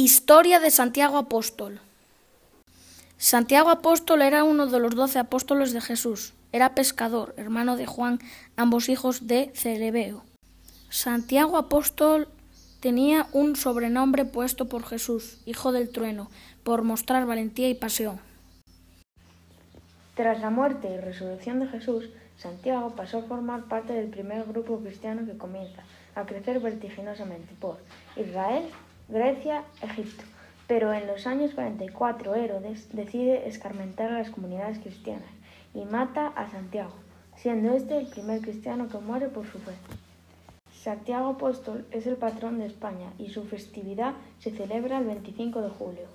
Historia de Santiago Apóstol. Santiago Apóstol era uno de los doce apóstoles de Jesús. Era pescador, hermano de Juan, ambos hijos de Cerebeo. Santiago Apóstol tenía un sobrenombre puesto por Jesús, hijo del trueno, por mostrar valentía y pasión. Tras la muerte y resurrección de Jesús, Santiago pasó a formar parte del primer grupo cristiano que comienza a crecer vertiginosamente por Israel, Grecia, Egipto. Pero en los años 44 Herodes decide escarmentar a las comunidades cristianas y mata a Santiago, siendo este el primer cristiano que muere por su fe. Santiago Apóstol es el patrón de España y su festividad se celebra el 25 de julio.